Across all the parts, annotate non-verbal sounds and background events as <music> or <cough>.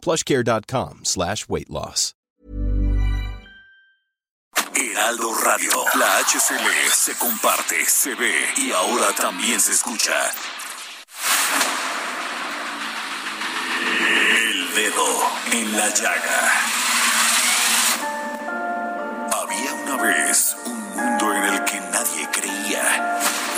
plushcare.com slash weight loss. Heraldo Radio. La HCL se comparte, se ve y ahora también se escucha. El dedo en la llaga. Había una vez un mundo en el que nadie creía.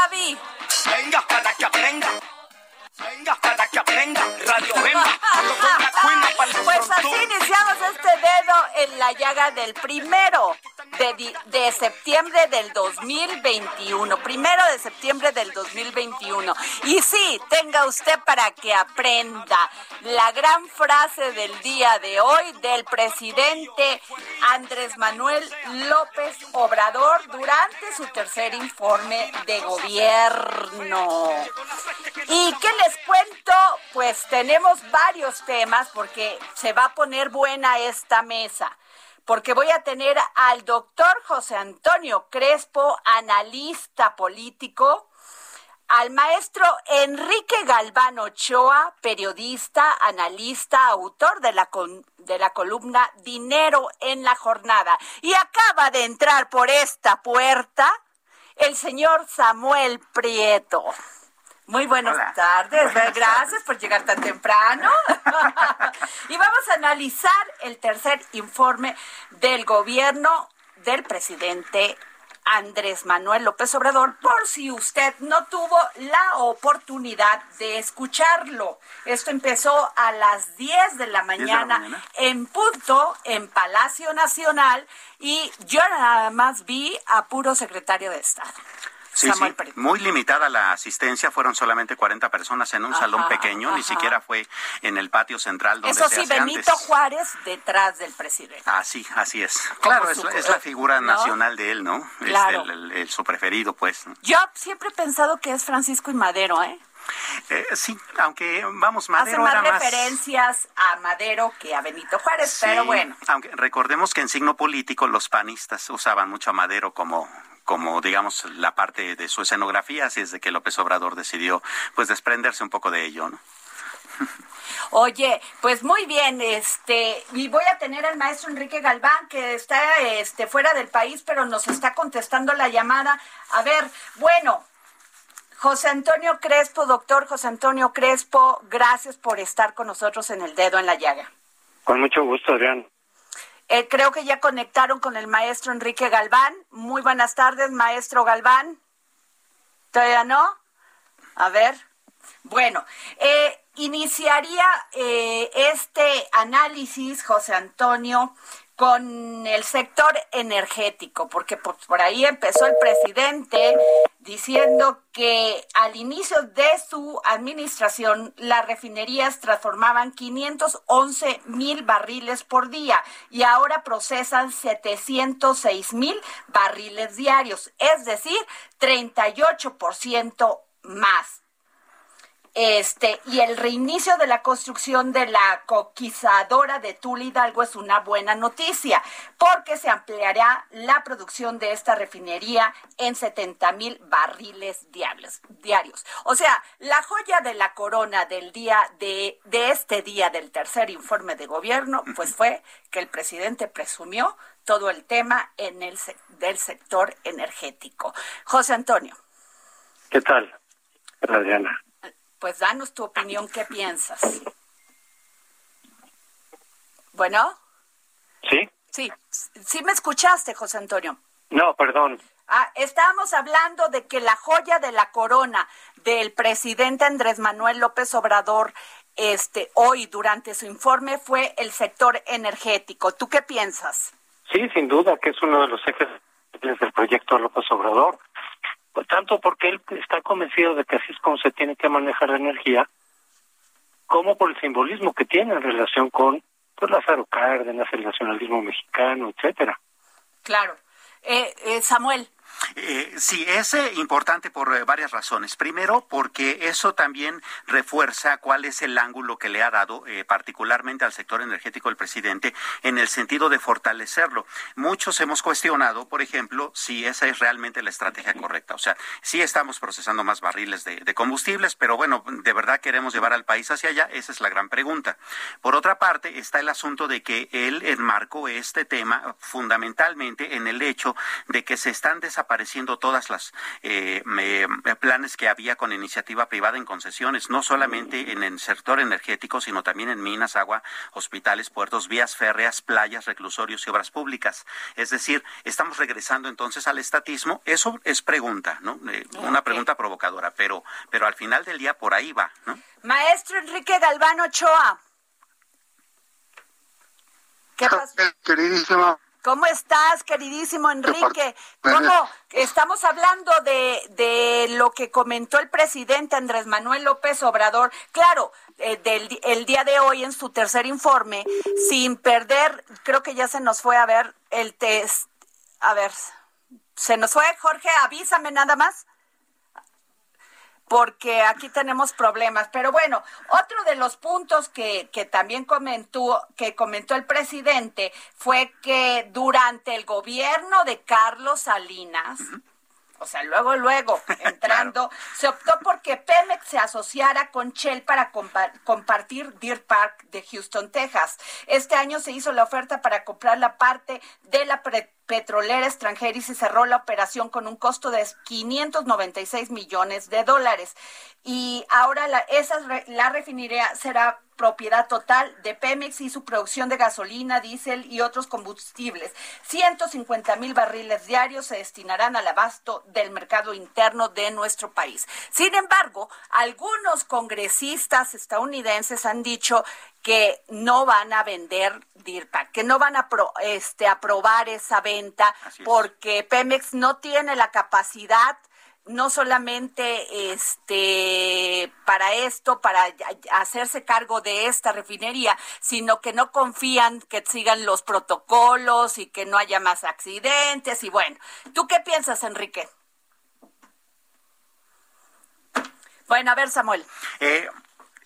Javi. Venga para que aprenda. Venga para que aprenda. Radio los Pues así iniciamos este dedo en la llaga del primero de, de septiembre del 2021. Primero de septiembre 2021. Y sí, tenga usted para que aprenda la gran frase del día de hoy del presidente Andrés Manuel López Obrador durante su tercer informe de gobierno. ¿Y qué les cuento? Pues tenemos varios temas porque se va a poner buena esta mesa. Porque voy a tener al doctor José Antonio Crespo, analista político, al maestro Enrique Galván Ochoa, periodista, analista, autor de la, con- de la columna Dinero en la Jornada. Y acaba de entrar por esta puerta el señor Samuel Prieto. Muy buenas tardes, gracias por llegar tan temprano. <laughs> y vamos a analizar el tercer informe del gobierno del presidente Andrés Manuel López Obrador, por si usted no tuvo la oportunidad de escucharlo. Esto empezó a las 10 de la mañana, mañana. en punto en Palacio Nacional y yo nada más vi a puro secretario de Estado. Sí, sí, muy limitada la asistencia, fueron solamente 40 personas en un salón Ajá, pequeño, ni siquiera fue en el patio central donde Eso se sí, hace Benito antes. Juárez detrás del presidente. Así, así es. Claro, es, su- la- es la figura ¿no? nacional de él, ¿no? El- el- el- su preferido, pues. Yo siempre he pensado que es Francisco y Madero, ¿eh? Eh, sí, aunque, vamos, Hace Madero más era más... referencias a Madero que a Benito Juárez, Sí, pero bueno. Aunque recordemos que en signo político los panistas usaban mucho a Madero como como digamos la parte de su escenografía, así es de que López Obrador decidió pues desprenderse un poco de ello, ¿no? Oye, pues muy bien, este, y voy a tener al maestro Enrique Galván, que está este, fuera del país, pero nos está contestando la llamada. A ver, bueno, José Antonio Crespo, doctor José Antonio Crespo, gracias por estar con nosotros en el dedo en la llaga. Con mucho gusto, Adrián. Eh, creo que ya conectaron con el maestro Enrique Galván. Muy buenas tardes, maestro Galván. ¿Todavía no? A ver. Bueno, eh, iniciaría eh, este análisis, José Antonio, con el sector energético, porque por, por, ahí empezó el presidente diciendo que al inicio de su administración las refinerías transformaban 511 mil barriles por día y ahora procesan 706 mil barriles diarios, es decir, 38% más. Este, y el reinicio de la construcción de la coquizadora de Tula Hidalgo es una buena noticia, porque se ampliará la producción de esta refinería en 70 mil barriles diarios. O sea, la joya de la corona del día de, de este día del tercer informe de gobierno, pues fue que el presidente presumió todo el tema en el del sector energético. José Antonio. ¿Qué tal, Adriana? Pues danos tu opinión, ¿qué piensas? Bueno. ¿Sí? Sí, sí me escuchaste, José Antonio. No, perdón. Ah, estábamos hablando de que la joya de la corona del presidente Andrés Manuel López Obrador este hoy durante su informe fue el sector energético. ¿Tú qué piensas? Sí, sin duda que es uno de los ejes del proyecto López Obrador. Por tanto, porque él está convencido de que así es como se tiene que manejar la energía, como por el simbolismo que tiene en relación con pues, Lázaro Cárdenas, el nacionalismo mexicano, etcétera. Claro. Eh, eh, Samuel. Eh, sí, es eh, importante por eh, varias razones. Primero, porque eso también refuerza cuál es el ángulo que le ha dado particularmente al sector energético el presidente en el sentido de fortalecerlo. Muchos hemos cuestionado, por ejemplo, si esa es realmente la estrategia correcta. O sea, sí estamos procesando más barriles de, de combustibles, pero bueno, ¿de verdad queremos llevar al país hacia allá? Esa es la gran pregunta. Por otra parte, está el asunto de que él enmarcó este tema fundamentalmente en el hecho de que se están desapareciendo apareciendo todas las eh, planes que había con iniciativa privada en concesiones, no solamente en el sector energético, sino también en minas, agua, hospitales, puertos, vías férreas, playas, reclusorios y obras públicas. Es decir, estamos regresando entonces al estatismo. Eso es pregunta, ¿no? Eh, una pregunta provocadora, pero, pero al final del día por ahí va, ¿no? Maestro Enrique Galván Ochoa. ¿Qué pasó? Queridísima ¿Cómo estás, queridísimo Enrique? <laughs> ¿Cómo estamos hablando de, de lo que comentó el presidente Andrés Manuel López Obrador? Claro, eh, del el día de hoy en su tercer informe, sin perder, creo que ya se nos fue a ver el test. A ver, ¿se nos fue, Jorge? Avísame nada más porque aquí tenemos problemas. Pero bueno, otro de los puntos que, que también comentó, que comentó el presidente fue que durante el gobierno de Carlos Salinas, o sea, luego, luego, <laughs> entrando, claro. se optó porque Pemex se asociara con Shell para compa compartir Deer Park de Houston, Texas. Este año se hizo la oferta para comprar la parte de la petrolera extranjera y se cerró la operación con un costo de 596 millones de dólares. Y ahora la, esa, la refinería será propiedad total de Pemex y su producción de gasolina, diésel y otros combustibles. 150 mil barriles diarios se destinarán al abasto del mercado interno de nuestro país. Sin embargo, algunos congresistas estadounidenses han dicho que no van a vender DIRPA, que no van a pro, este, aprobar esa venta porque Pemex no tiene la capacidad no solamente este para esto, para hacerse cargo de esta refinería, sino que no confían que sigan los protocolos y que no haya más accidentes y bueno, ¿tú qué piensas, Enrique? Bueno, a ver, Samuel. Eh,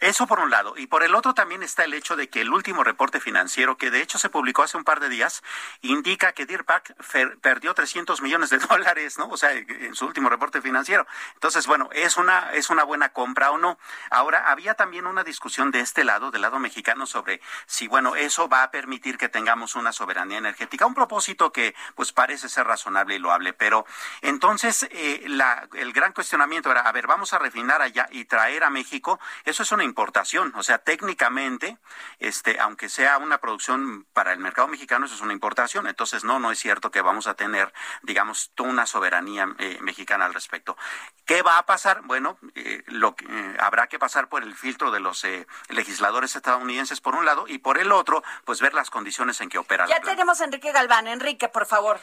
eso por un lado. Y por el otro también está el hecho de que el último reporte financiero, que de hecho se publicó hace un par de días, indica que Deer Park perdió 300 millones de dólares, ¿no? O sea, en su último reporte financiero. Entonces, bueno, ¿es una, es una buena compra o no? Ahora, había también una discusión de este lado, del lado mexicano, sobre si, bueno, eso va a permitir que tengamos una soberanía energética. Un propósito que, pues, parece ser razonable y loable. Pero entonces, eh, la, el gran cuestionamiento era, a ver, vamos a refinar allá y traer a México. Eso es una importación. O sea, técnicamente, este, aunque sea una producción para el mercado mexicano, eso es una importación. Entonces, no, no es cierto que vamos a tener, digamos, toda una soberanía eh, mexicana al respecto. ¿Qué va a pasar? Bueno, eh, lo que, eh, habrá que pasar por el filtro de los legisladores estadounidenses por un lado y por el otro, pues ver las condiciones en que opera. Ya tenemos a Enrique Galván. Enrique, por favor.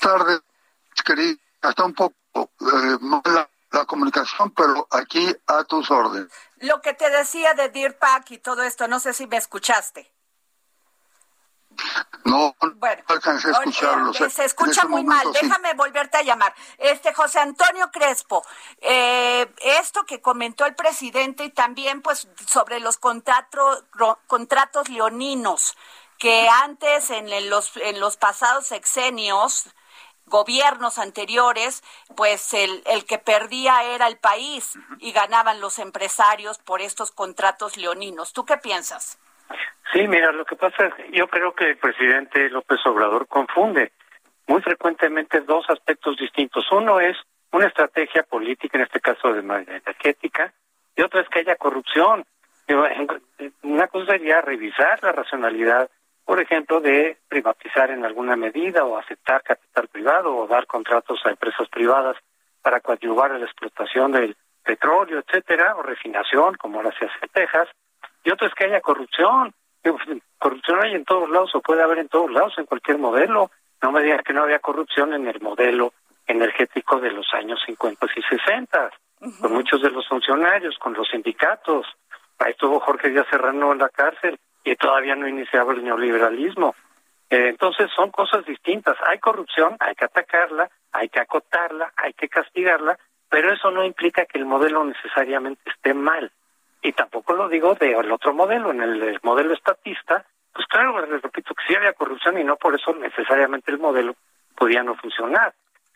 Tarde, querida. Está un poco mala la comunicación, pero aquí a tus órdenes. Lo que te decía de Deer Pack y todo esto, no sé si me escuchaste. No, bueno, alcancé a escucharlo. se escucha muy mal. Déjame volverte a llamar. Este José Antonio Crespo, eh, esto que comentó el presidente y también pues sobre los contratos contratos leoninos que antes en los en los pasados sexenios gobiernos anteriores, pues el, el que perdía era el país y ganaban los empresarios por estos contratos leoninos. ¿Tú qué piensas? Sí, mira, lo que pasa es que yo creo que el presidente López Obrador confunde muy frecuentemente dos aspectos distintos. Uno es una estrategia política, en este caso de energética, y otra es que haya corrupción. Una cosa sería revisar la racionalidad por ejemplo, de privatizar en alguna medida o aceptar capital privado o dar contratos a empresas privadas para coadyuvar a la explotación del petróleo, etcétera, o refinación, como ahora se hace en Texas. Y otro es que haya corrupción. Corrupción hay en todos lados o puede haber en todos lados, en cualquier modelo. No me digan que no había corrupción en el modelo energético de los años 50 y 60, con muchos de los funcionarios, con los sindicatos. Ahí estuvo Jorge Díaz Serrano en la cárcel y todavía no iniciaba el neoliberalismo. Eh, entonces son cosas distintas. Hay corrupción, hay que atacarla, hay que acotarla, hay que castigarla, pero eso no implica que el modelo necesariamente esté mal. Y tampoco lo digo del otro modelo, en el, modelo estatista, pues claro, les repito que sí había corrupción y no por eso necesariamente el modelo podía no funcionar.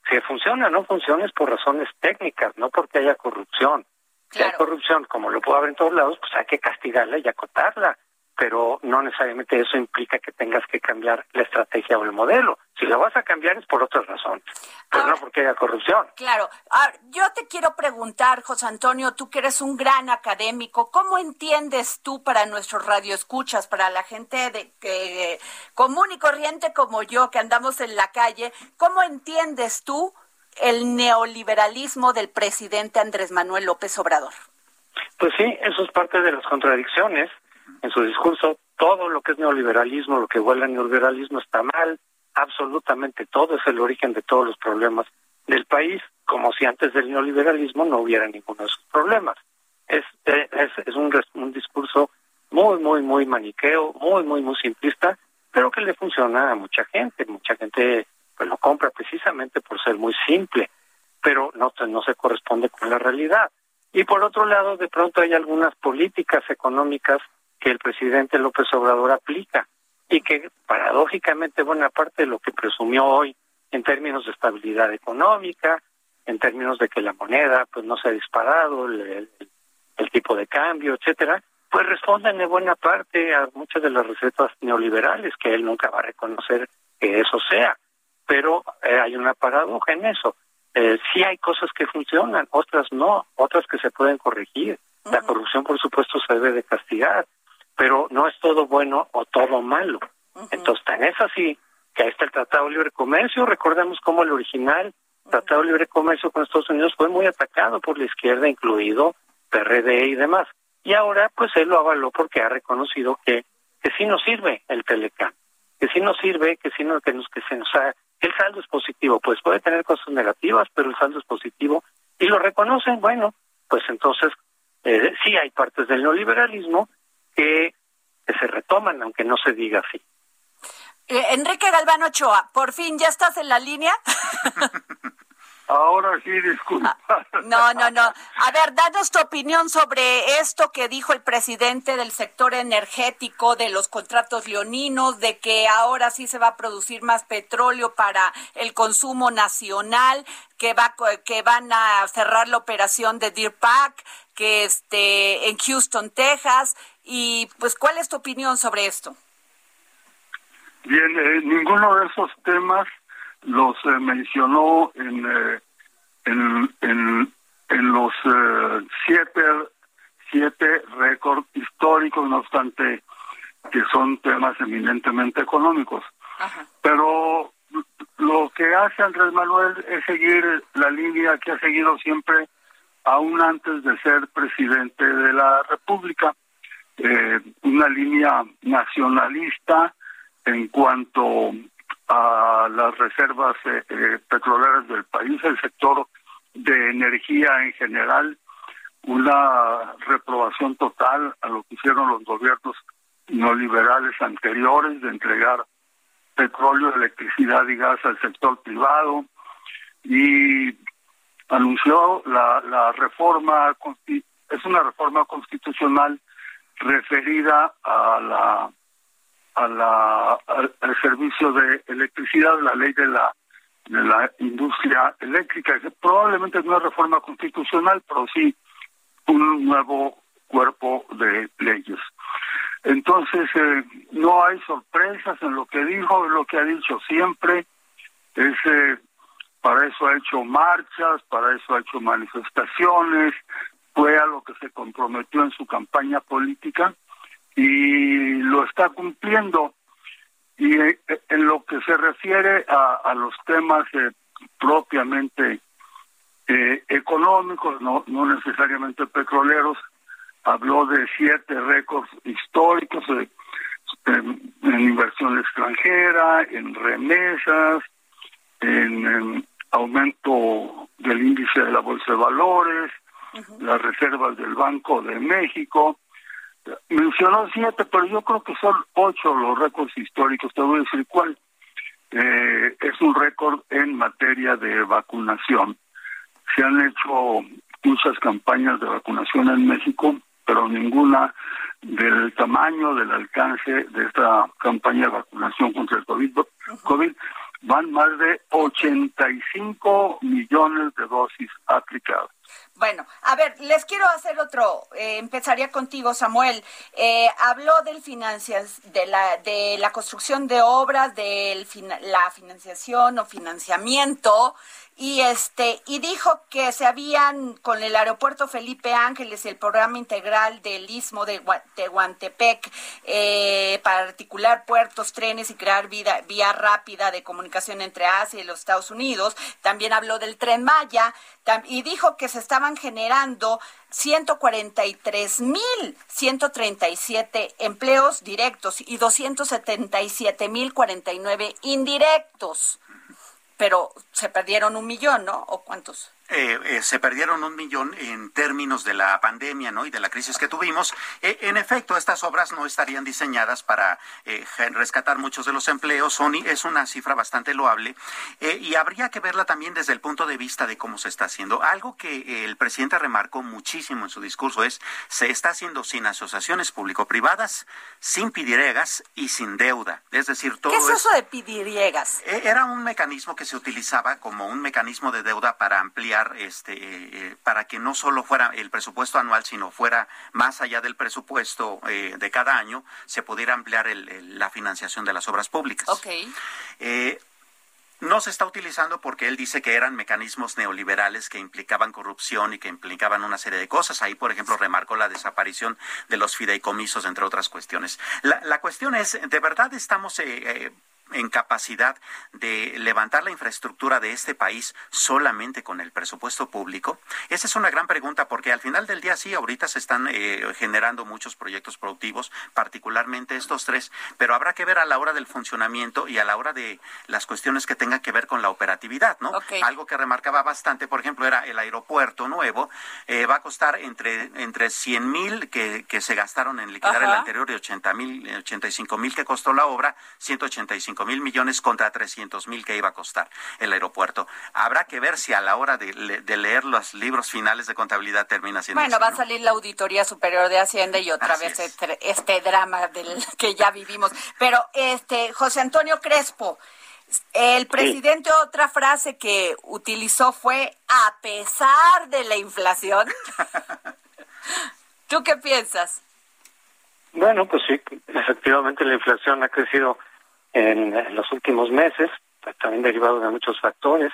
Si funciona o no funciona es por razones técnicas, no porque haya corrupción. Si hay corrupción, como lo puede haber en todos lados, pues hay que castigarla y acotarla pero no necesariamente eso implica que tengas que cambiar la estrategia o el modelo. Si lo vas a cambiar es por otras razones, pero no porque haya corrupción. Claro. yo te quiero preguntar, José Antonio, tú que eres un gran académico, ¿cómo entiendes tú para nuestros radioescuchas, para la gente de común y corriente como yo que andamos en la calle, cómo entiendes tú el neoliberalismo del presidente Andrés Manuel López Obrador? Pues sí, eso es parte de las contradicciones en su discurso todo lo que es neoliberalismo, lo que huele a neoliberalismo está mal, absolutamente todo es el origen de todos los problemas del país, como si antes del neoliberalismo no hubiera ninguno de esos problemas. Es, es, es un, un discurso muy, muy, muy maniqueo, muy, muy, muy simplista, pero que le funciona a mucha gente. Mucha gente pues lo compra precisamente por ser muy simple, pero no, no se corresponde con la realidad. Y por otro lado, de pronto hay algunas políticas económicas que el presidente López Obrador aplica y que paradójicamente buena parte de lo que presumió hoy en términos de estabilidad económica, en términos de que la moneda pues no se ha disparado, el, tipo de cambio, etcétera, pues responden en buena parte a muchas de las recetas neoliberales que él nunca va a reconocer que eso sea. Pero eh, hay una paradoja en eso. Eh, sí hay cosas que funcionan, otras no, otras que se pueden corregir. La corrupción, por supuesto, se debe de castigar, pero no es todo bueno o todo malo. Entonces, tan es así que ahí está el Tratado de Libre Comercio. Recordemos cómo el original Tratado de Libre Comercio con Estados Unidos fue muy atacado por la izquierda, incluido PRD y demás. Y ahora, pues él lo avaló porque ha reconocido que, que sí nos sirve el Telecam, que sí nos sirve, que sí nos, que nos, que se nos ha, el saldo es positivo. Pues puede tener cosas negativas, pero el saldo es positivo. Y lo reconocen, bueno, pues entonces eh, sí hay partes del neoliberalismo que, se retoman, aunque no se diga así. Eh, Enrique Galván Ochoa, por fin ya estás en la línea. <laughs> Ahora sí, disculpa. Ah, no, no, no. A ver, danos tu opinión sobre esto que dijo el presidente del sector energético, de los contratos leoninos, de que ahora sí se va a producir más petróleo para el consumo nacional, que va que van a cerrar la operación de Deer Park, que esté en Houston, Texas, y pues ¿cuál es tu opinión sobre esto? Bien, eh, ninguno de esos temas los eh, mencionó en, eh, en, en los eh, siete, siete récords históricos, no obstante que son temas eminentemente económicos. Pero lo que hace Andrés Manuel es seguir la línea que ha seguido siempre, aún antes de ser presidente de la República, eh, una línea nacionalista en cuanto a las reservas eh, eh, petroleras del país, el sector de energía en general, una reprobación total a lo que hicieron los gobiernos neoliberales anteriores de entregar petróleo, electricidad y gas al sector privado y anunció la, la reforma, es una reforma constitucional referida a la a la al, servicio de electricidad, la ley de la de la industria eléctrica, probablemente es reforma constitucional, pero sí un nuevo cuerpo de leyes. Entonces, eh, no hay sorpresas en lo que dijo, en lo que ha dicho siempre. Es, eh, para eso ha hecho marchas, para eso ha hecho manifestaciones, fue a lo que se comprometió en su campaña política y lo está cumpliendo. Y eh, en lo que se refiere a, los temas propiamente económicos, no, no necesariamente petroleros, habló de siete récords históricos en, inversión extranjera, en remesas, en, aumento del índice de la bolsa de valores, las reservas del Banco de México. Mencionó siete, pero yo creo que son ocho los récords históricos. Te voy a decir cuál. Eh, es un récord en materia de vacunación. Se han hecho muchas campañas de vacunación en México pero ninguna del tamaño, del alcance de esta campaña de vacunación contra el COVID. COVID van más de 85 millones de dosis aplicadas. Bueno, a ver, les quiero hacer otro. Eh, empezaría contigo, Samuel. Eh, habló del de la de la construcción de obras, de la financiación o financiamiento y este y dijo que se habían con el aeropuerto Felipe Ángeles el programa integral del istmo de Tehuantepec eh, para articular puertos, trenes y crear vida, vía rápida de comunicación entre Asia y los Estados Unidos. También habló del tren Maya y dijo que se estaban generando 143 mil 137 empleos directos y 277 mil 49 indirectos pero se perdieron un millón, ¿no? ¿O cuántos? Eh, eh, se perdieron un millón en términos de la pandemia ¿no? y de la crisis que tuvimos. Eh, en efecto, estas obras no estarían diseñadas para rescatar muchos de los empleos. Sony es una cifra bastante loable y habría que verla también desde el punto de vista de cómo se está haciendo. Algo que el presidente remarcó muchísimo en su discurso es se está haciendo sin asociaciones público-privadas, sin pidiriegas y sin deuda. Es decir, todo ¿Qué es eso de pidiriegas? Era un mecanismo que se utilizaba como un mecanismo de deuda para ampliar este, eh, para que no solo fuera el presupuesto anual, sino fuera más allá del presupuesto eh, de cada año, se pudiera ampliar la financiación de las obras públicas. Okay. Eh, no se está utilizando porque él dice que eran mecanismos neoliberales que implicaban corrupción y que implicaban una serie de cosas. Ahí, por ejemplo, remarcó la desaparición de los fideicomisos, entre otras cuestiones. La, cuestión es, ¿de verdad estamos en capacidad de levantar la infraestructura de este país solamente con el presupuesto público? Esa es una gran pregunta porque al final del día sí, ahorita se están eh, generando muchos proyectos productivos, particularmente estos tres, pero habrá que ver a la hora del funcionamiento y a la hora de las cuestiones que tengan que ver con la operatividad, ¿no? Algo que remarcaba bastante, por ejemplo, era el aeropuerto nuevo, eh, va a costar entre, entre 100 mil que, que se gastaron en liquidar el anterior y 80 mil, 85 mil que costó la obra, 185 mil millones contra 300 mil que iba a costar el aeropuerto. Habrá que ver si a la hora de, leer los libros finales de contabilidad termina siendo Bueno, va a salir la Auditoría Superior de Hacienda y otra vez este, este, drama del <laughs> que ya vivimos. Pero, este, José Antonio Crespo, el presidente otra frase que utilizó fue a pesar de la inflación. <laughs> ¿Tú qué piensas? Bueno, pues sí, efectivamente la inflación ha crecido en, los últimos meses, también derivado de muchos factores.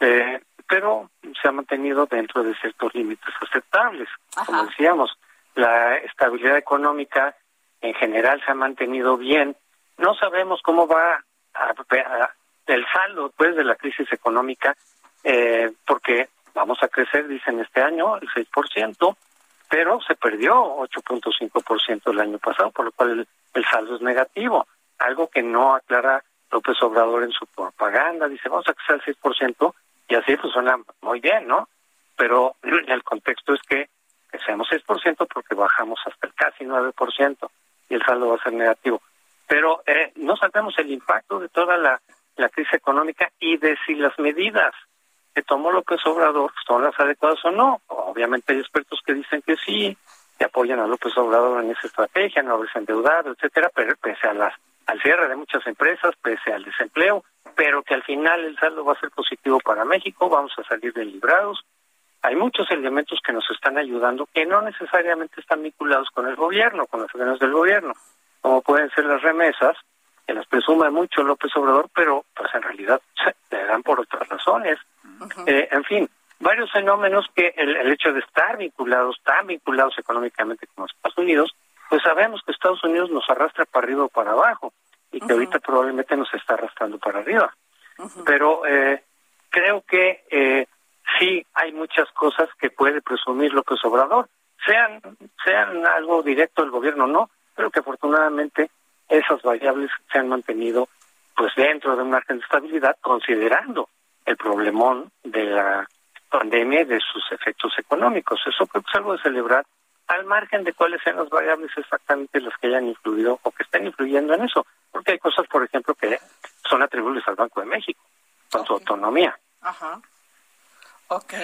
eh, pero se ha mantenido dentro de ciertos límites aceptables. Como decíamos, la estabilidad económica en general se ha mantenido bien. No sabemos cómo va el saldo pues de la crisis económica, eh, porque vamos a crecer, dicen este año, el 6%, pero se perdió 8.5% el año pasado, por lo cual el, saldo es negativo, algo que no aclara López Obrador en su propaganda, dice vamos a crecer el 6%, y así pues suena muy bien, ¿no? Pero <clears throat> el contexto es que crecemos 6% porque bajamos hasta el casi 9% y el saldo va a ser negativo. Pero eh, no sabemos el impacto de toda la, la crisis económica y de si las medidas que tomó López Obrador son las adecuadas o no. Obviamente hay expertos que dicen que sí, que apoyan a López Obrador en esa estrategia, no haberse endeudado, etcétera, pero pese a las al cierre de muchas empresas, pese al desempleo, pero que al final el saldo va a ser positivo para México, vamos a salir de librados. Hay muchos elementos que nos están ayudando que no necesariamente están vinculados con el gobierno, con los órganos del gobierno, como pueden ser las remesas, que las presume mucho López Obrador, pero pues en realidad se dan por otras razones. Eh, en fin, varios fenómenos que el, hecho de estar vinculados, tan vinculados económicamente con los Estados Unidos, pues sabemos que Estados Unidos nos arrastra para arriba o para abajo y que ahorita probablemente nos está arrastrando para arriba. Pero eh, creo que eh, sí hay muchas cosas que puede presumir López Obrador, sean, sean algo directo del gobierno o no, pero que afortunadamente esas variables se han mantenido pues dentro de un margen de estabilidad considerando el problemón de la pandemia y de sus efectos económicos. Eso creo que es algo de celebrar al margen de cuáles sean las variables exactamente las que hayan influido o que estén influyendo en eso. Porque hay cosas, por ejemplo, que son atribuibles al Banco de México, con su autonomía. Ajá. Ok.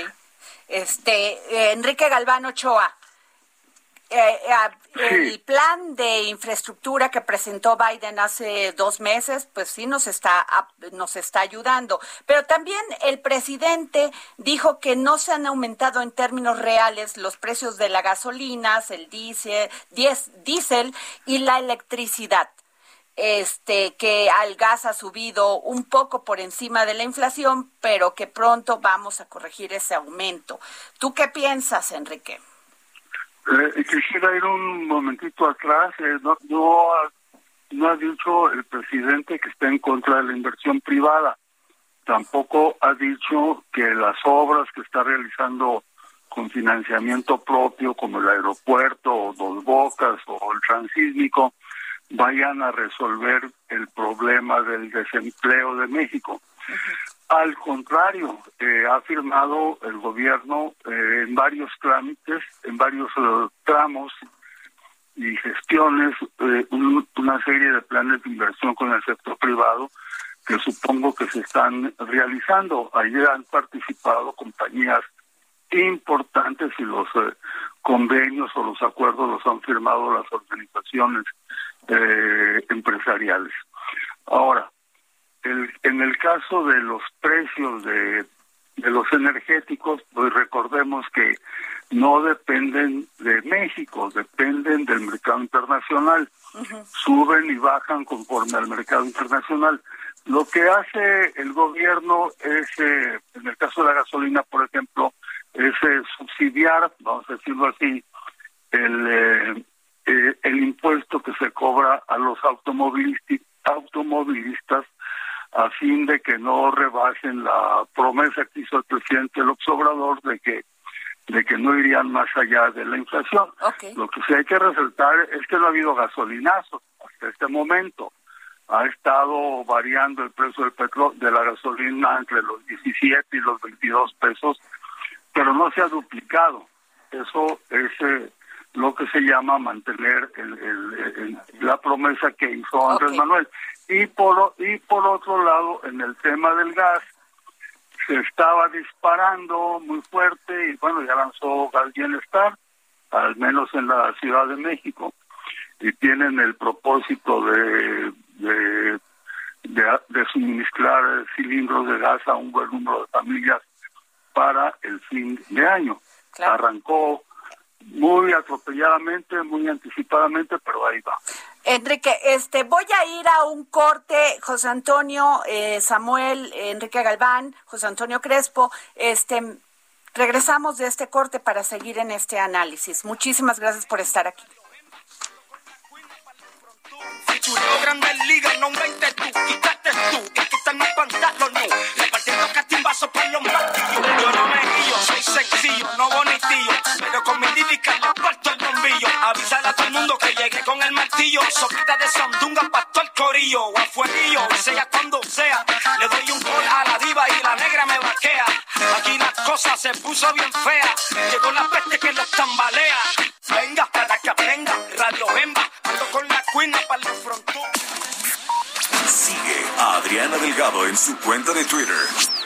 Este, eh, Enrique Galván Ochoa, eh, eh el plan de infraestructura que presentó Biden hace dos meses, pues sí nos está nos está ayudando. Pero también el presidente dijo que no se han aumentado en términos reales los precios de la gasolina, el diésel, diésel y la electricidad. Este que al gas ha subido un poco por encima de la inflación, pero que pronto vamos a corregir ese aumento. ¿Tú qué piensas, Enrique? Eh, quisiera ir un momentito atrás. Eh, no, no, ha, dicho el presidente que está en contra de la inversión privada. Tampoco ha dicho que las obras que está realizando con financiamiento propio, como el aeropuerto o Dos Bocas o el transísmico, vayan a resolver el problema del desempleo de México. Al contrario, eh, ha firmado el gobierno eh, en varios trámites, en varios eh, tramos y gestiones, una serie de planes de inversión con el sector privado que supongo que se están realizando. Ayer han participado compañías importantes y los convenios o los acuerdos los han firmado las organizaciones empresariales. Ahora, en el caso de los precios de, de los energéticos, pues recordemos que no dependen de México, dependen del mercado internacional. Suben y bajan conforme al mercado internacional. Lo que hace el gobierno es, eh, en el caso de la gasolina, por ejemplo, es eh, subsidiar, vamos a decirlo así, el, eh, el impuesto que se cobra a los automovilistas a fin de que no rebasen la promesa que hizo el presidente López Obrador de que de que no irían más allá de la inflación. Lo que sí hay que resaltar es que no ha habido gasolinazos hasta este momento. Ha estado variando el precio del petróleo de la gasolina entre los 17 y los 22 pesos, pero no se ha duplicado. Eso es eh, lo que se llama mantener el, la promesa que hizo Andrés Manuel. Y por, y por otro lado, en el tema del gas, se estaba disparando muy fuerte y bueno, ya lanzó Gas Bienestar, al menos en la Ciudad de México, y tienen el propósito de, de, de, suministrar cilindros de gas a un buen número de familias para el fin de año. Arrancó muy atropelladamente, muy anticipadamente, pero ahí va. Enrique, este, voy a ir a un corte, José Antonio, eh, Samuel, Enrique Galván, José Antonio Crespo, este, regresamos de este corte para seguir en este análisis. Muchísimas gracias por estar aquí. Yo no me guillo, soy sencillo, no bonitillo, pero con mi. Avisar a todo el mundo que llegué con el martillo, sopita de sandunga pa' todo el corillo, o a fueguillo, sea cuando sea, le doy un gol a la diva y la negra me vaquea. Aquí la cosa se puso bien fea, llegó la peste que los tambalea. Venga, para que aprenda, Radio Bemba, ando con la cuina para el frontón. Sigue a Adriana Delgado en su cuenta de Twitter.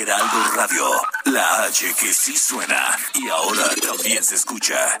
Heraldo Radio, la H que sí suena y ahora también se escucha.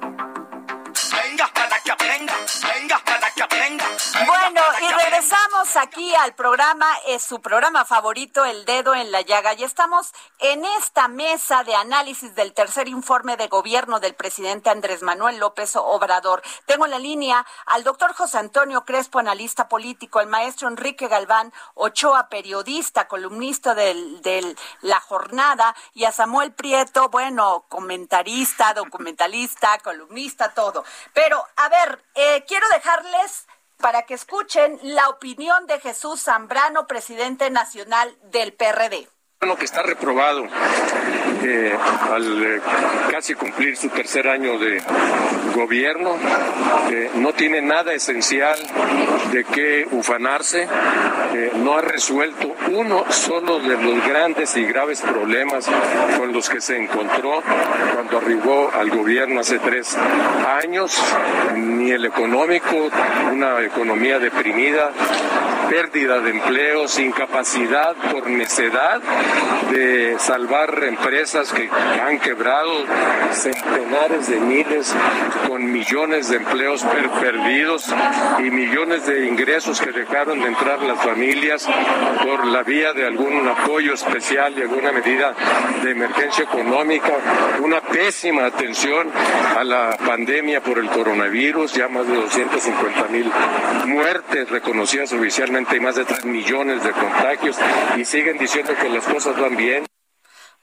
Bueno, y regresamos aquí al programa, es su programa favorito, El Dedo en la Llaga. Y estamos en esta mesa de análisis del tercer informe de gobierno del presidente Andrés Manuel López Obrador. Tengo en la línea al doctor José Antonio Crespo, analista político, el maestro Enrique Galván Ochoa, periodista, columnista del, del La Jornada, y a Samuel Prieto, bueno, comentarista, documentalista, columnista, todo. Pero, a ver, eh, quiero dejarles para que escuchen la opinión de Jesús Zambrano, presidente nacional del PRD. Que está reprobado eh, al eh, casi cumplir su tercer año de gobierno. Eh, no tiene nada esencial de qué ufanarse. No ha resuelto uno solo de los grandes y graves problemas con los que se encontró cuando arribó al gobierno hace tres años, ni el económico, una economía deprimida, pérdida de empleos, incapacidad por necedad de salvar empresas que han quebrado, centenares de miles con millones de empleos per- perdidos y millones de ingresos que dejaron de entrar las familias por la vía de algún apoyo especial y alguna medida de emergencia económica, una pésima atención a la pandemia por el coronavirus, ya más de 250 mil muertes reconocidas oficialmente y más de 3 millones de contagios y siguen diciendo que las cosas van bien.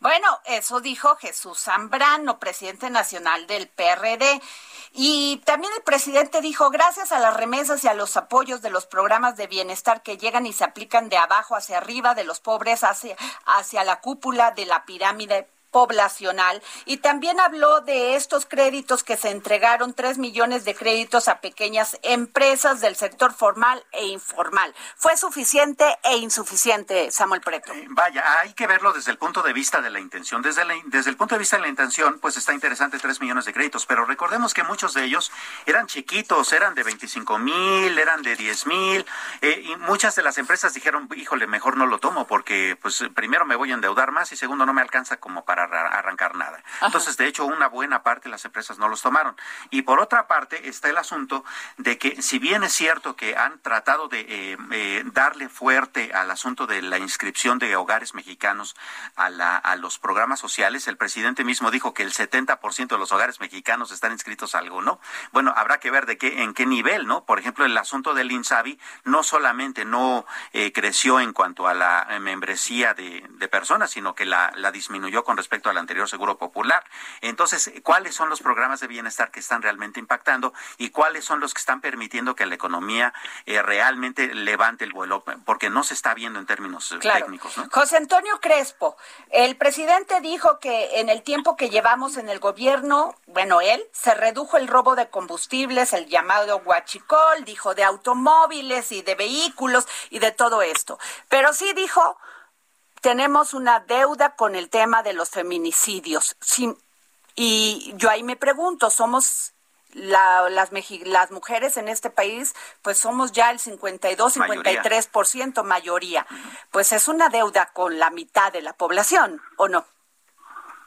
Bueno, eso dijo Jesús Zambrano, presidente nacional del PRD. Y también el presidente dijo, gracias a las remesas y a los apoyos de los programas de bienestar que llegan y se aplican de abajo hacia arriba, de los pobres hacia, hacia la cúpula de la pirámide poblacional y también habló de estos créditos que se entregaron, tres millones de créditos a pequeñas empresas del sector formal e informal. ¿Fue suficiente e insuficiente, Samuel Preto? Eh, Vaya, hay que verlo desde el punto de vista de la intención. Desde, desde el punto de vista de la intención, pues está interesante 3 millones de créditos, pero recordemos que muchos de ellos eran chiquitos, eran de 25 mil, eran de 10 mil, eh, y muchas de las empresas dijeron, híjole, mejor no lo tomo porque pues primero me voy a endeudar más y segundo no me alcanza como para arra- arrancar nada. Entonces, de hecho, una buena parte de las empresas no los tomaron. Y por otra parte está el asunto de que si bien es cierto que han tratado de eh, eh, darle fuerte al asunto de la inscripción de hogares mexicanos a, la, a los programas sociales, el presidente mismo dijo que el 70% de los hogares mexicanos están inscritos a algo, ¿no? Bueno, habrá que ver de qué, en qué nivel, ¿no? Por ejemplo, el asunto del INSABI no solamente no eh, creció en cuanto a la membresía de, de personas, sino que la, la disminuyó con respecto respecto al anterior Seguro Popular. Entonces, ¿cuáles son los programas de bienestar que están realmente impactando y cuáles son los que están permitiendo que la economía eh, realmente levante el vuelo? Porque no se está viendo en términos eh, técnicos. ¿no? José Antonio Crespo, el presidente dijo que en el tiempo que llevamos en el gobierno, bueno, él se redujo el robo de combustibles, el llamado huachicol, dijo de automóviles y de vehículos y de todo esto. Pero sí dijo, tenemos una deuda con el tema de los feminicidios. y yo ahí me pregunto, somos las, las mujeres en este país, pues somos ya el 52, 53% mayoría. Pues es una deuda con la mitad de la población, ¿o no?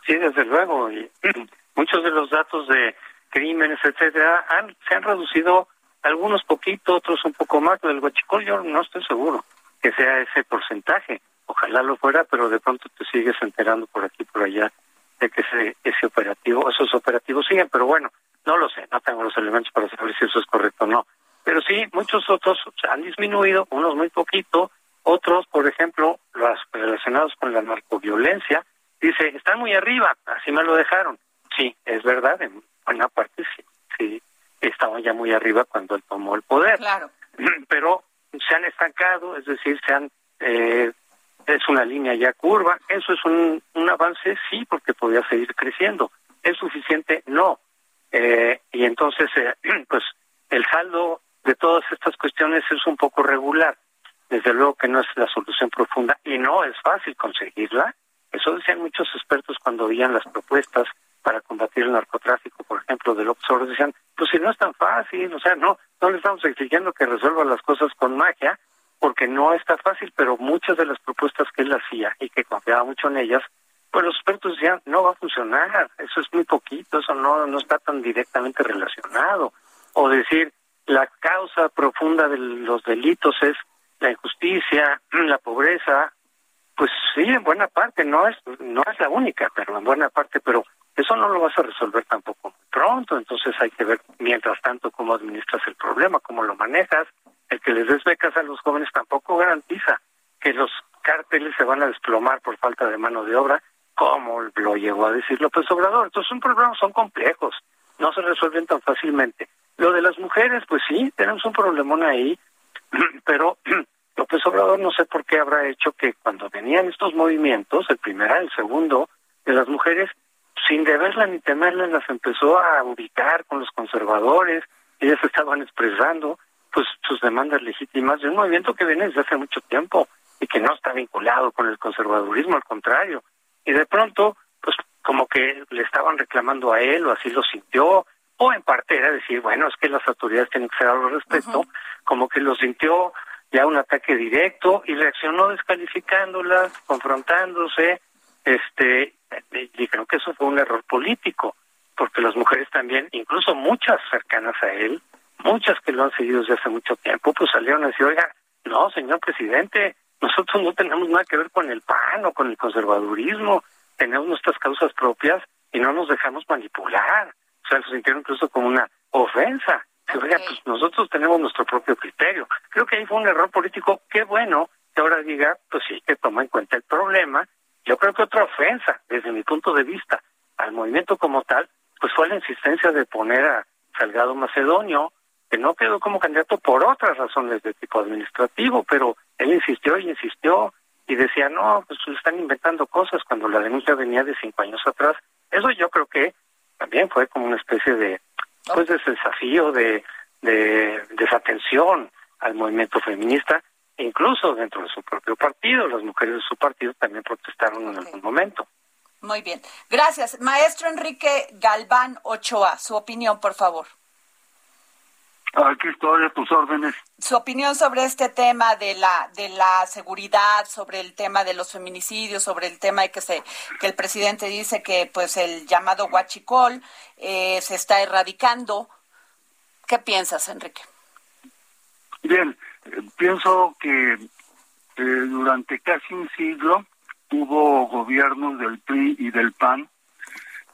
Sí, desde luego. Y <clears throat> muchos de los datos de crímenes, etcétera, han, se han reducido algunos poquito, otros un poco más. Del huachicol yo no estoy seguro que sea ese porcentaje. Ojalá lo fuera, pero de pronto te sigues enterando por aquí por allá de que ese, ese operativo, esos operativos siguen, pero bueno, no lo sé, no tengo los elementos para saber si eso es correcto o no. Pero sí, muchos otros han disminuido, unos muy poquito, otros, por ejemplo, los relacionados con la narcoviolencia, dice, están muy arriba, así me lo dejaron. Sí, es verdad, en buena parte sí, sí, estaban ya muy arriba cuando él tomó el poder. Claro. <clears throat> Pero se han estancado, es decir, se han una línea ya curva. Eso es un, un avance, sí, porque podría seguir creciendo. ¿Es suficiente? No. Eh, y entonces, eh, <clears throat> pues el saldo de todas estas cuestiones es un poco regular. Desde luego que no es la solución profunda y no es fácil conseguirla. Eso decían muchos expertos cuando veían las propuestas para combatir el narcotráfico, por ejemplo, del Observador, decían, pues si no es tan fácil, o sea, no, no le estamos exigiendo que resuelva las cosas con magia, porque no está fácil, pero muchas de las propuestas que él hacía y que confiaba mucho en ellas, pues los expertos decían, no va a funcionar, eso es muy poquito, eso no, no está tan directamente relacionado. O decir, la causa profunda de los delitos es la injusticia, <clears throat> la pobreza, pues sí, en buena parte, no es, no es la única, pero en buena parte, pero eso no lo vas a resolver tampoco pronto, entonces hay que ver mientras tanto cómo administras el problema, cómo lo manejas, que les des becas a los jóvenes tampoco garantiza que los cárteles se van a desplomar por falta de mano de obra, como lo llegó a decir López Obrador. Entonces, son problemas son complejos, no se resuelven tan fácilmente. Lo de las mujeres, pues sí, tenemos un problemón ahí, <clears throat> pero <clears throat> López Obrador no sé por qué habrá hecho que cuando venían estos movimientos, el primero, el segundo, de las mujeres, sin deberla ni temerla, las empezó a ubicar con los conservadores, ellas estaban expresando, pues sus demandas legítimas de un movimiento que viene desde hace mucho tiempo y que no está vinculado con el conservadurismo, al contrario. Y de pronto, pues como que le estaban reclamando a él o así lo sintió, o en parte era decir, bueno, es que las autoridades tienen que ser algo al respecto, como que lo sintió ya un ataque directo y reaccionó descalificándola, confrontándose, este, y creo que eso fue un error político, porque las mujeres también, incluso muchas cercanas a él, muchas que lo han seguido desde hace mucho tiempo, pues salieron a decir, oiga, no, señor presidente, nosotros no tenemos nada que ver con el PAN o con el conservadurismo, tenemos nuestras causas propias y no nos dejamos manipular. O sea, lo sintieron incluso como una ofensa. Oiga, pues nosotros tenemos nuestro propio criterio. Creo que ahí fue un error político. Qué bueno que ahora diga, pues sí, que toma en cuenta el problema. Yo creo que otra ofensa, desde mi punto de vista, al movimiento como tal, pues fue la insistencia de poner a Salgado Macedonio, que no quedó como candidato por otras razones de tipo administrativo, pero él insistió y insistió y decía, no, pues están inventando cosas cuando la denuncia venía de cinco años atrás. Eso yo creo que también fue como una especie de, pues, de desafío, de, de desatención al movimiento feminista, incluso dentro de su propio partido. Las mujeres de su partido también protestaron en algún momento. Muy bien. Gracias. Maestro Enrique Galván Ochoa, su opinión, por favor. Aquí estoy a tus órdenes. Su opinión sobre este tema de la de la seguridad, sobre el tema de los feminicidios, sobre el tema de que se que el presidente dice que pues el llamado huachicol eh, se está erradicando. ¿Qué piensas, Enrique? Bien, eh, pienso que eh, durante casi un siglo hubo gobiernos del PRI y del PAN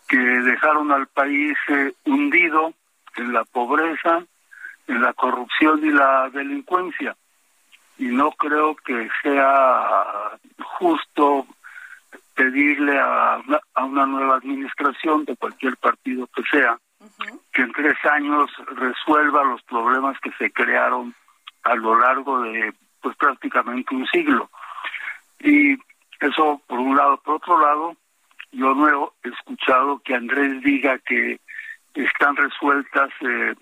que dejaron al país hundido en la pobreza, la corrupción y la delincuencia. Y no creo que sea justo pedirle a una, a una nueva administración de cualquier partido que sea que en tres años resuelva los problemas que se crearon a lo largo de pues prácticamente un siglo. Y eso por un lado. Por otro lado, yo no he escuchado que Andrés diga que están resueltas eh,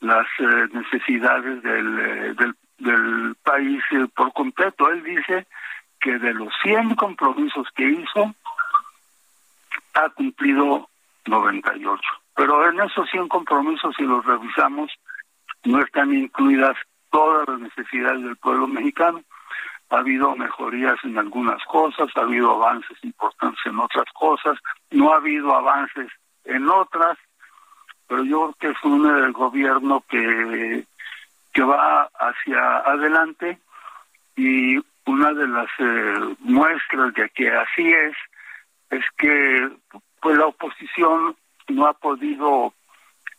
las eh, necesidades del, eh, del, país eh, por completo. Él dice que de los 100 compromisos que hizo, ha cumplido 98. Pero en esos 100 compromisos, si los revisamos, no están incluidas todas las necesidades del pueblo mexicano. Ha habido mejorías en algunas cosas, ha habido avances importantes en otras cosas, no ha habido avances en otras, pero yo creo que es un gobierno que, que va hacia adelante y una de las eh, muestras de que así es es que pues la oposición no ha podido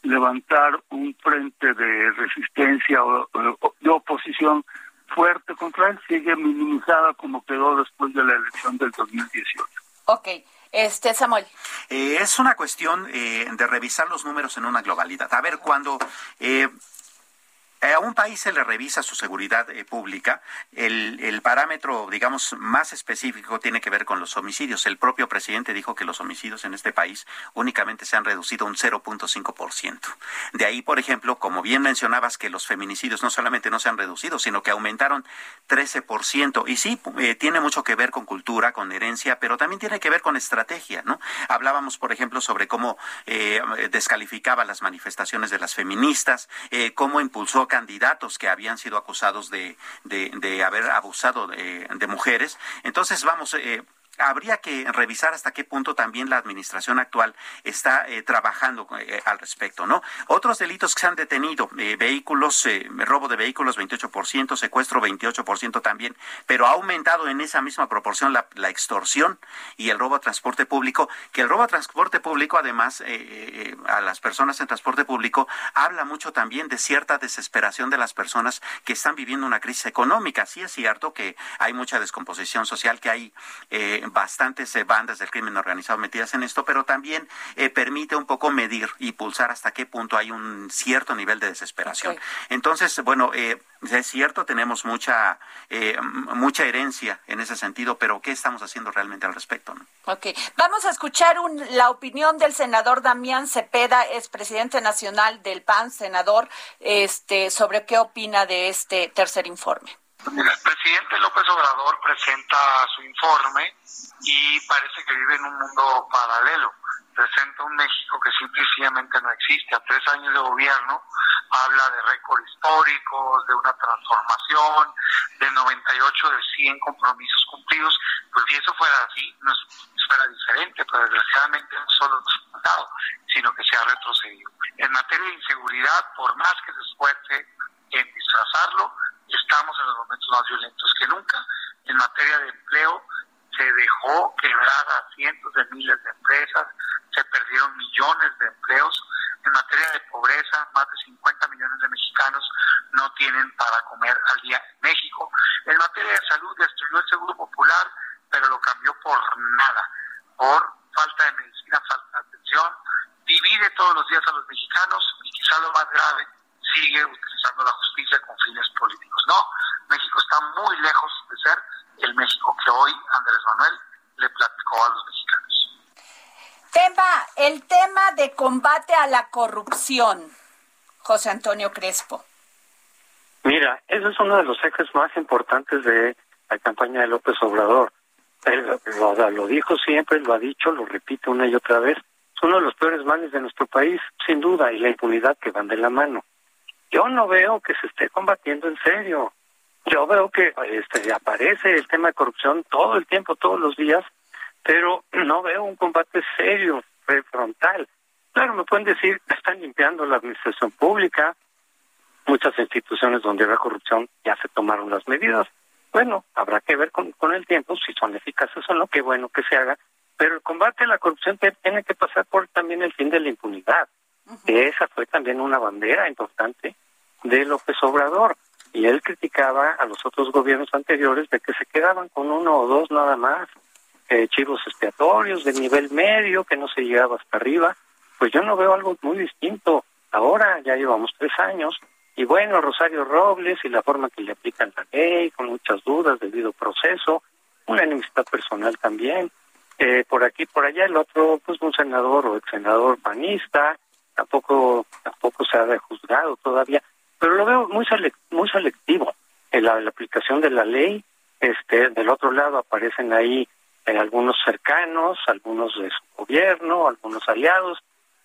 levantar un frente de resistencia o, o de oposición fuerte contra él, sigue minimizada como quedó después de la elección del 2018. Ok, este Samuel. Eh, es una cuestión eh, de revisar los números en una globalidad. A ver, cuando eh, a un país se le revisa su seguridad eh, pública, el, parámetro, digamos, más específico tiene que ver con los homicidios. El propio presidente dijo que los homicidios en este país únicamente se han reducido un 0.5%. De ahí, por ejemplo, como bien mencionabas, que los feminicidios no solamente no se han reducido, sino que aumentaron 13%. Y sí, eh, tiene mucho que ver con cultura, con herencia, pero también tiene que ver con estrategia, ¿no? Hablábamos, por ejemplo, sobre cómo eh, descalificaba las manifestaciones de las feministas, eh, cómo impulsó candidatos que habían sido acusados de, de, haber abusado de, de, mujeres. Entonces, vamos, eh, habría que revisar hasta qué punto también la administración actual está eh, trabajando eh, al respecto, ¿no? Otros delitos que se han detenido, eh, vehículos, eh, robo de vehículos 28%, secuestro 28% también, pero ha aumentado en esa misma proporción la, la, extorsión y el robo a transporte público, que el robo a transporte público además eh, a las personas en transporte público habla mucho también de cierta desesperación de las personas que están viviendo una crisis económica. Sí es cierto que hay mucha descomposición social, que hay bastantes eh, bandas del crimen organizado metidas en esto, pero también eh, permite un poco medir y pulsar hasta qué punto hay un cierto nivel de desesperación. Okay. Entonces, bueno, eh, es cierto, tenemos mucha eh, mucha herencia en ese sentido, pero ¿qué estamos haciendo realmente al respecto? No? Ok, vamos a escuchar un, la opinión del senador Damián Cepeda, es presidente nacional del PAN, senador, este, sobre qué opina de este tercer informe. El presidente López Obrador presenta su informe y parece que vive en un mundo paralelo. Presenta un México que simplemente no existe. A tres años de gobierno habla de récords históricos, de una transformación, de 98 de 100 compromisos cumplidos. Pues si eso fuera así, no fuera diferente, pero desgraciadamente no solo no se ha sino que se ha retrocedido. En materia de inseguridad, por más que se esfuerce en disfrazarlo, estamos en los momentos más violentos que nunca. En materia de empleo, se dejó quebrar a cientos de miles de empresas, se perdieron millones de empleos. En materia de pobreza, más de 50 millones de mexicanos no tienen para comer al día en México. En materia de salud, destruyó el Seguro Popular, pero lo cambió por nada, por falta de medicina, falta de atención. Divide todos los días a los mexicanos y quizá lo más grave, sigue utilizando la justicia con fines políticos. No, México está muy lejos de ser el México que hoy Andrés Manuel le platicó a los mexicanos. Tema, el tema de combate a la corrupción, José Antonio Crespo. Mira, ese es uno de los ejes más importantes de la campaña de López Obrador. Él lo, lo dijo siempre, lo ha dicho, lo repite una y otra vez. Es uno de los peores males de nuestro país, sin duda, y la impunidad que van de la mano. Yo no veo que se esté combatiendo en serio. Yo veo que este, aparece el tema de corrupción todo el tiempo, todos los días, pero no veo un combate serio, frontal. Claro, me pueden decir, están limpiando la administración pública, muchas instituciones donde había corrupción ya se tomaron las medidas. Bueno, habrá que ver con, con el tiempo si son eficaces o no, qué bueno que se haga, pero el combate a la corrupción tiene que pasar por también el fin de la impunidad. Uh -huh. Esa fue también una bandera importante de López Obrador. Y él criticaba a los otros gobiernos anteriores de que se quedaban con uno o dos nada más. eh, chivos expiatorios de nivel medio que no se llegaba hasta arriba. Pues yo no veo algo muy distinto. Ahora ya llevamos tres años y bueno, Rosario Robles y la forma que le aplican la ley, con muchas dudas, debido proceso, una enemistad personal también. Eh, por aquí, por allá, el otro, pues un senador o ex senador panista, tampoco, tampoco se ha juzgado todavía, pero lo veo muy, muy selectivo en la, aplicación de la ley. Este, del otro lado aparecen ahí eh, algunos cercanos, algunos de su gobierno, algunos aliados,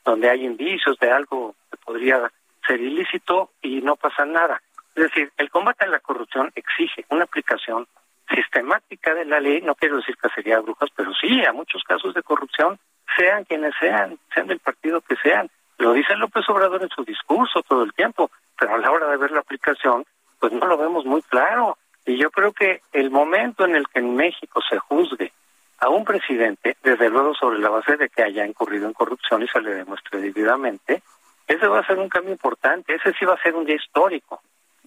donde hay indicios de algo que podría ser ilícito y no pasa nada. Es decir, el combate a la corrupción exige una aplicación sistemática de la ley, no quiero decir que sería brujas, pero sí, a muchos casos de corrupción, sean quienes sean, sean del partido que sean. Lo dice López Obrador en su discurso todo el tiempo, pero a la hora de ver la aplicación, pues no lo vemos muy claro. Y yo creo que el momento en el que en México se juzgue a un presidente, desde luego sobre la base de que haya incurrido en corrupción y se le demuestre debidamente, ese va a ser un cambio importante, ese sí va a ser un día histórico,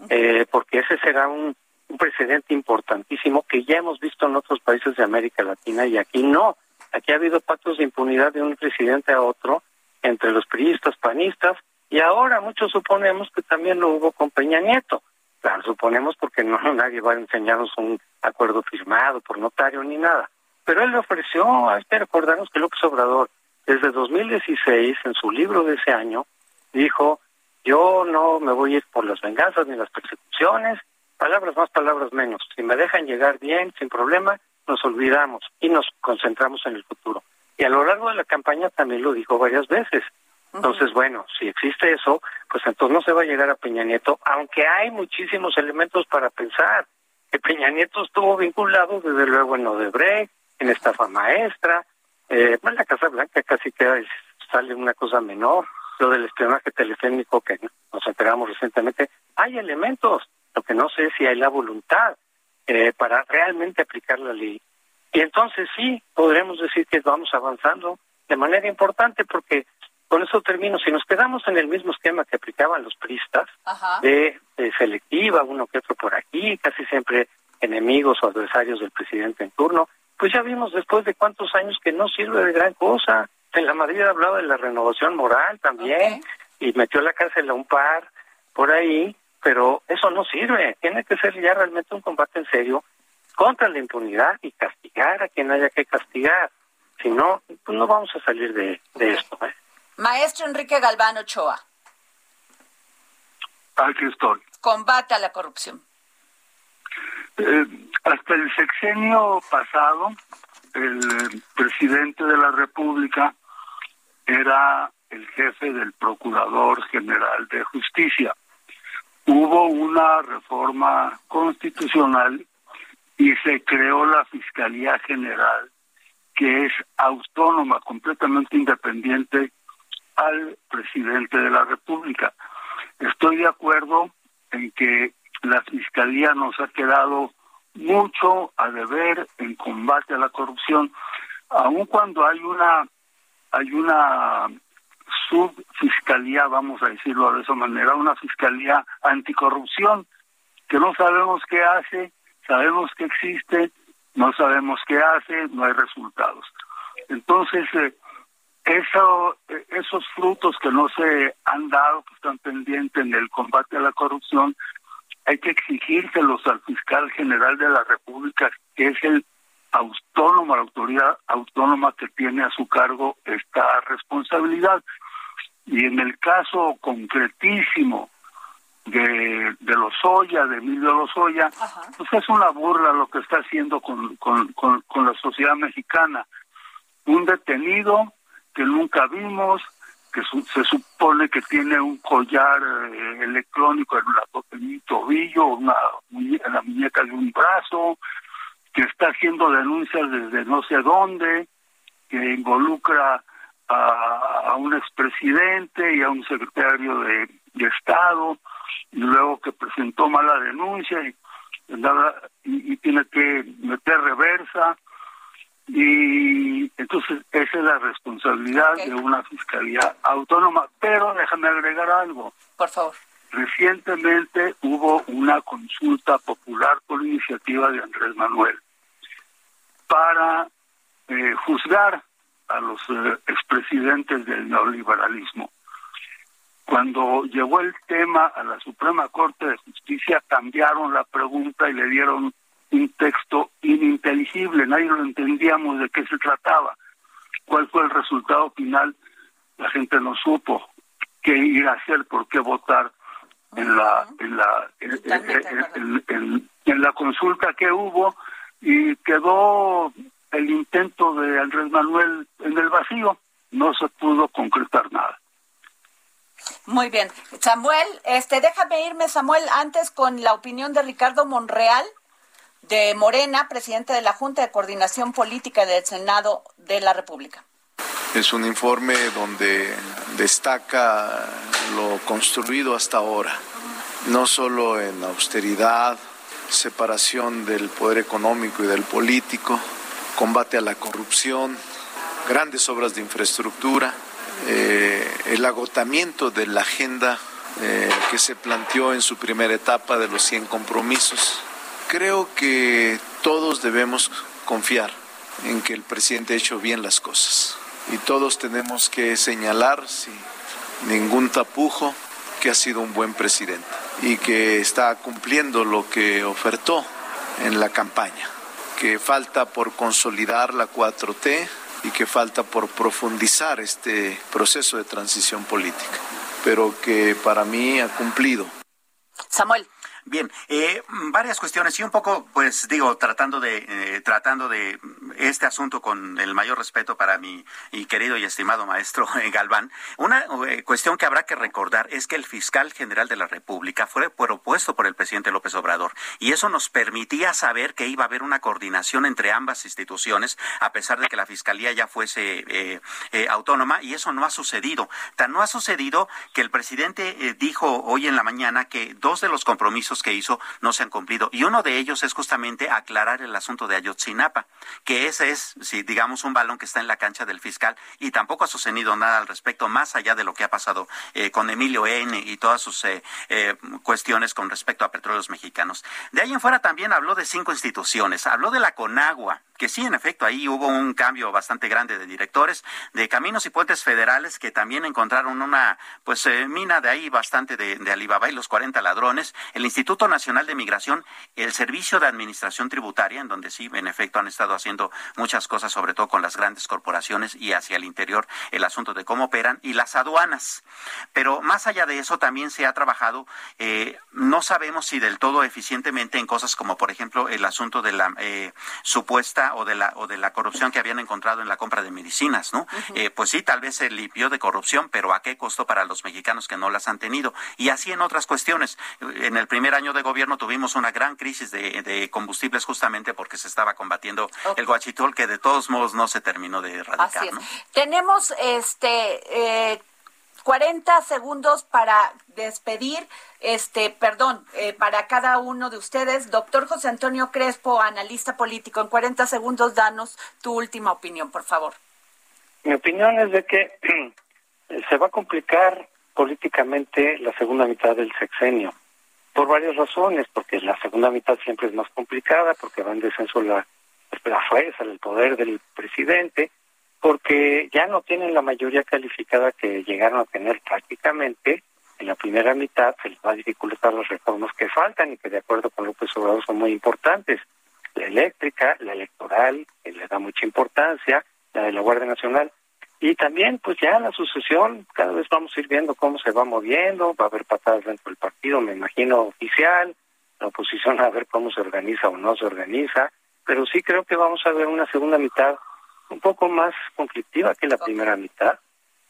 eh, porque ese será un, un precedente importantísimo que ya hemos visto en otros países de América Latina y aquí no. Aquí ha habido pactos de impunidad de un presidente a otro entre los priistas, panistas, y ahora muchos suponemos que también lo hubo con Peña Nieto. Claro, suponemos porque no <laughs> nadie va a enseñarnos un acuerdo firmado por notario ni nada. Pero él le ofreció, hay que recordarnos que López Obrador, desde 2016, en su libro de ese año, dijo, yo no me voy a ir por las venganzas ni las persecuciones, palabras más, palabras menos. Si me dejan llegar bien, sin problema, nos olvidamos y nos concentramos en el futuro. Y a lo largo de la campaña también lo dijo varias veces. Entonces, bueno, si existe eso, pues entonces no se va a llegar a Peña Nieto, aunque hay muchísimos elementos para pensar. Que Peña Nieto estuvo vinculado desde luego en Odebrecht, en estafa maestra, eh, en la Casa Blanca casi que sale una cosa menor, lo del espionaje telefónico que nos enteramos recientemente, hay elementos, lo que no sé es si hay la voluntad eh, para realmente aplicar la ley. Y entonces sí, podremos decir que vamos avanzando de manera importante porque con eso termino, si nos quedamos en el mismo esquema que aplicaban los pristas, de, selectiva, uno que otro por aquí, casi siempre enemigos o adversarios del presidente en turno, pues ya vimos después de cuántos años que no sirve de gran cosa. En la Madrid hablaba de la renovación moral también y metió la cárcel a un par por ahí, pero eso no sirve. Tiene que ser ya realmente un combate en serio contra la impunidad y castigar a quien haya que castigar. Si no, pues no vamos a salir de, esto. ¿eh? Maestro Enrique Galván Ochoa. Aquí estoy. Combate a la corrupción. Eh, hasta el sexenio pasado, el presidente de la República era el jefe del Procurador General de Justicia. Hubo una reforma constitucional y se creó la Fiscalía General, que es autónoma, completamente independiente al presidente de la República. Estoy de acuerdo en que la Fiscalía nos ha quedado mucho a deber en combate a la corrupción, aun cuando hay una hay una subfiscalía, vamos a decirlo de esa manera, una fiscalía anticorrupción que no sabemos qué hace, sabemos que existe, no sabemos qué hace, no hay resultados. Entonces, eh, eso, eh, esos frutos que no se han dado, que están pendientes en el combate a la corrupción, hay que exigírselos al fiscal general de la República, que es el autónomo, la autoridad autónoma que tiene a su cargo esta responsabilidad. Y en el caso concretísimo de, de Lozoya, de Emilio Lozoya, pues es una burla lo que está haciendo con, con, con, la sociedad mexicana. Un detenido que nunca vimos, que se supone que tiene un collar eh, electrónico en, la, un tobillo, una en la muñeca de un brazo, que está haciendo denuncias desde no sé dónde, que involucra a, a un expresidente y a un secretario de, Estado, y luego que presentó mala denuncia y, y, tiene que meter reversa y entonces esa es la responsabilidad de una fiscalía autónoma. Pero déjame agregar algo. Por favor. Recientemente hubo una consulta popular por iniciativa de Andrés Manuel para eh, juzgar a los eh, expresidentes del neoliberalismo. Cuando llegó el tema a la Suprema Corte de Justicia, cambiaron la pregunta y le dieron un texto ininteligible, nadie lo entendíamos de qué se trataba. ¿Cuál fue el resultado final? La gente no supo qué ir a hacer, por qué votar en la en la en, la consulta que hubo y quedó el intento de Andrés Manuel en el vacío, no se pudo concretar nada. Muy bien. Samuel, este, déjame irme, Samuel, antes con la opinión de Ricardo Monreal, de Morena, presidente de la Junta de Coordinación Política del Senado de la República. Es un informe donde destaca lo construido hasta ahora, no solo en austeridad, separación del poder económico y del político, combate a la corrupción, grandes obras de infraestructura, eh, el agotamiento de la agenda eh, que se planteó en su primera etapa de los 100 compromisos. Creo que todos debemos confiar en que el presidente ha hecho bien las cosas y todos tenemos que señalar sin ningún tapujo que ha sido un buen presidente y que está cumpliendo lo que ofertó en la campaña, que falta por consolidar la 4T y que falta por profundizar este proceso de transición política, pero que para mí ha cumplido. Samuel. Bien, eh, varias cuestiones y un poco, pues digo, tratando de eh, tratando de este asunto con el mayor respeto para mi, querido y estimado maestro eh, <laughs> Galván. Una eh, cuestión que habrá que recordar es que el fiscal general de la República fue propuesto por el presidente López Obrador y eso nos permitía saber que iba a haber una coordinación entre ambas instituciones a pesar de que la fiscalía ya fuese autónoma y eso no ha sucedido. Tan no ha sucedido que el presidente dijo hoy en la mañana que dos de los compromisos que hizo no se han cumplido. Y uno de ellos es justamente aclarar el asunto de Ayotzinapa, que ese es, si digamos, un balón que está en la cancha del fiscal y tampoco ha sucedido nada al respecto, más allá de lo que ha pasado eh, con Emilio N. y todas sus eh, eh, cuestiones con respecto a petróleos mexicanos. De ahí en fuera también habló de cinco instituciones, habló de la Conagua, que sí, en efecto, ahí hubo un cambio bastante grande de directores, de caminos y puentes federales que también encontraron una pues mina de ahí bastante de, de Alibaba y los 40 ladrones, el Instituto Nacional de Migración, el Servicio de Administración Tributaria, en donde sí, en efecto, han estado haciendo muchas cosas, sobre todo con las grandes corporaciones y hacia el interior el asunto de cómo operan, y las aduanas. Pero más allá de eso, también se ha trabajado, eh, no sabemos si del todo eficientemente en cosas como, por ejemplo, el asunto de la eh, supuesta o de la, o de la corrupción que habían encontrado en la compra de medicinas, ¿no? Eh, pues sí, tal vez se limpió de corrupción, pero ¿a qué costo para los mexicanos que no las han tenido? Y así en otras cuestiones. En el primer año de gobierno tuvimos una gran crisis de, combustibles justamente porque se estaba combatiendo el guachitol que de todos modos no se terminó de erradicar. Tenemos este eh, 40 segundos para despedir, este, perdón, eh, para cada uno de ustedes. Doctor José Antonio Crespo, analista político, en 40 segundos danos tu última opinión, por favor. Mi opinión es de que <clears throat> se va a complicar políticamente la segunda mitad del sexenio por varias razones, porque la segunda mitad siempre es más complicada, porque va en descenso la, la fuerza, el poder del presidente, porque ya no tienen la mayoría calificada que llegaron a tener prácticamente en la primera mitad, se les va a dificultar las reformas que faltan y que de acuerdo con López Obrador son muy importantes. La eléctrica, la electoral, que le da mucha importancia, la de la Guardia Nacional, y también, pues ya la sucesión, cada vez vamos a ir viendo cómo se va moviendo, va a haber patadas dentro del partido, me imagino, oficial, la oposición a ver cómo se organiza o no se organiza, pero sí creo que vamos a ver una segunda mitad un poco más conflictiva que la primera mitad,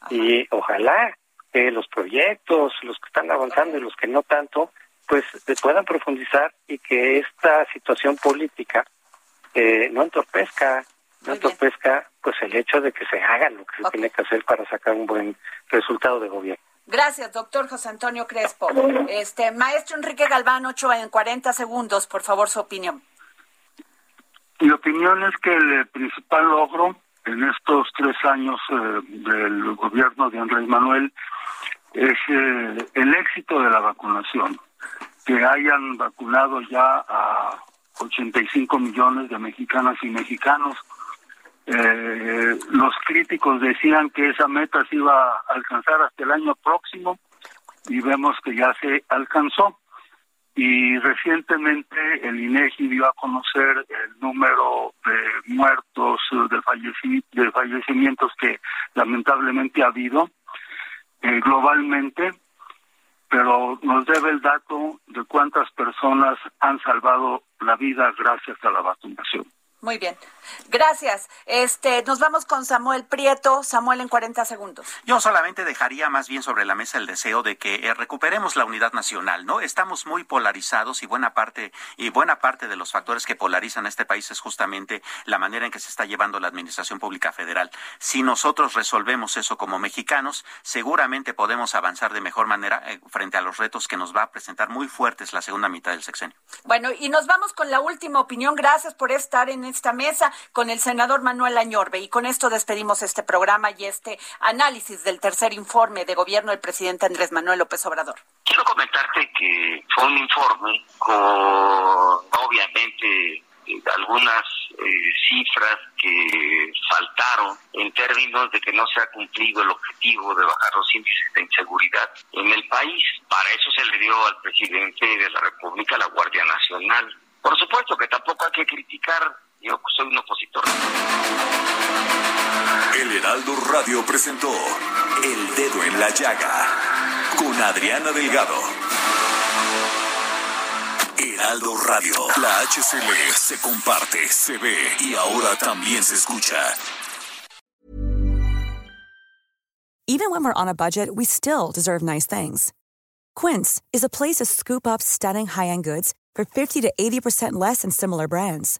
y ojalá que los proyectos, los que están avanzando y los que no tanto, pues se puedan profundizar y que esta situación política eh, no entorpezca no pesca pues el hecho de que se haga lo que se tiene que hacer para sacar un buen resultado de gobierno. Gracias, doctor José Antonio Crespo. Este maestro Enrique Galván, 8 en 40 segundos, por favor, su opinión. Mi opinión es que el principal logro en estos tres años eh, del gobierno de Andrés Manuel es eh, el éxito de la vacunación, que hayan vacunado ya a 85 millones de mexicanas y mexicanos, Eh, los críticos decían que esa meta se iba a alcanzar hasta el año próximo y vemos que ya se alcanzó. Y recientemente el INEGI dio a conocer el número de muertos, de, de fallecimientos que lamentablemente ha habido eh, globalmente, pero nos debe el dato de cuántas personas han salvado la vida gracias a la vacunación. Muy bien. Gracias. Este, nos vamos con Samuel Prieto. Samuel en 40 segundos. Yo solamente dejaría más bien sobre la mesa el deseo de que eh, recuperemos la unidad nacional, ¿no? Estamos muy polarizados y buena parte y buena parte de los factores que polarizan a este país es justamente la manera en que se está llevando la administración pública federal. Si nosotros resolvemos eso como mexicanos, seguramente podemos avanzar de mejor manera eh, frente a los retos que nos va a presentar muy fuertes la segunda mitad del sexenio. Bueno, y nos vamos con la última opinión. Gracias por estar en esta mesa con el senador Manuel Añorbe. Y con esto despedimos este programa y este análisis del tercer informe de gobierno del presidente Andrés Manuel López Obrador. Quiero comentarte que fue un informe con, obviamente, algunas eh, cifras que faltaron en términos de que no se ha cumplido el objetivo de bajar los índices de inseguridad en el país. Para eso se le dio al presidente de la República la Guardia Nacional. Por supuesto que tampoco hay que criticar yo soy un opositor. El Heraldo Radio presentó El Dedo en la Llaga con Adriana Delgado. Heraldo Radio, la HCL se comparte, se ve y ahora también se escucha. Even when we're on a budget, we still deserve nice things. Quince is a place to scoop up stunning high-end goods for 50 to 80% less than similar brands.